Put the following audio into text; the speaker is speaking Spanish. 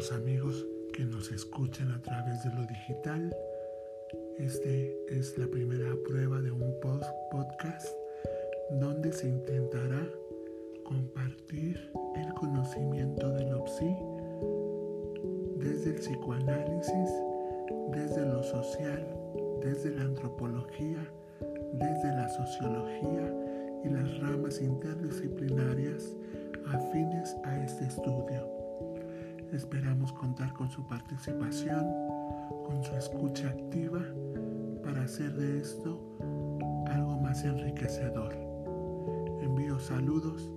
los amigos que nos escuchan a través de lo digital. Este es la primera prueba de un post podcast donde se intentará compartir el conocimiento del OPSI desde el psicoanálisis, desde lo social, desde la antropología, desde la sociología y las ramas interdisciplinarias Esperamos contar con su participación, con su escucha activa para hacer de esto algo más enriquecedor. Envío saludos.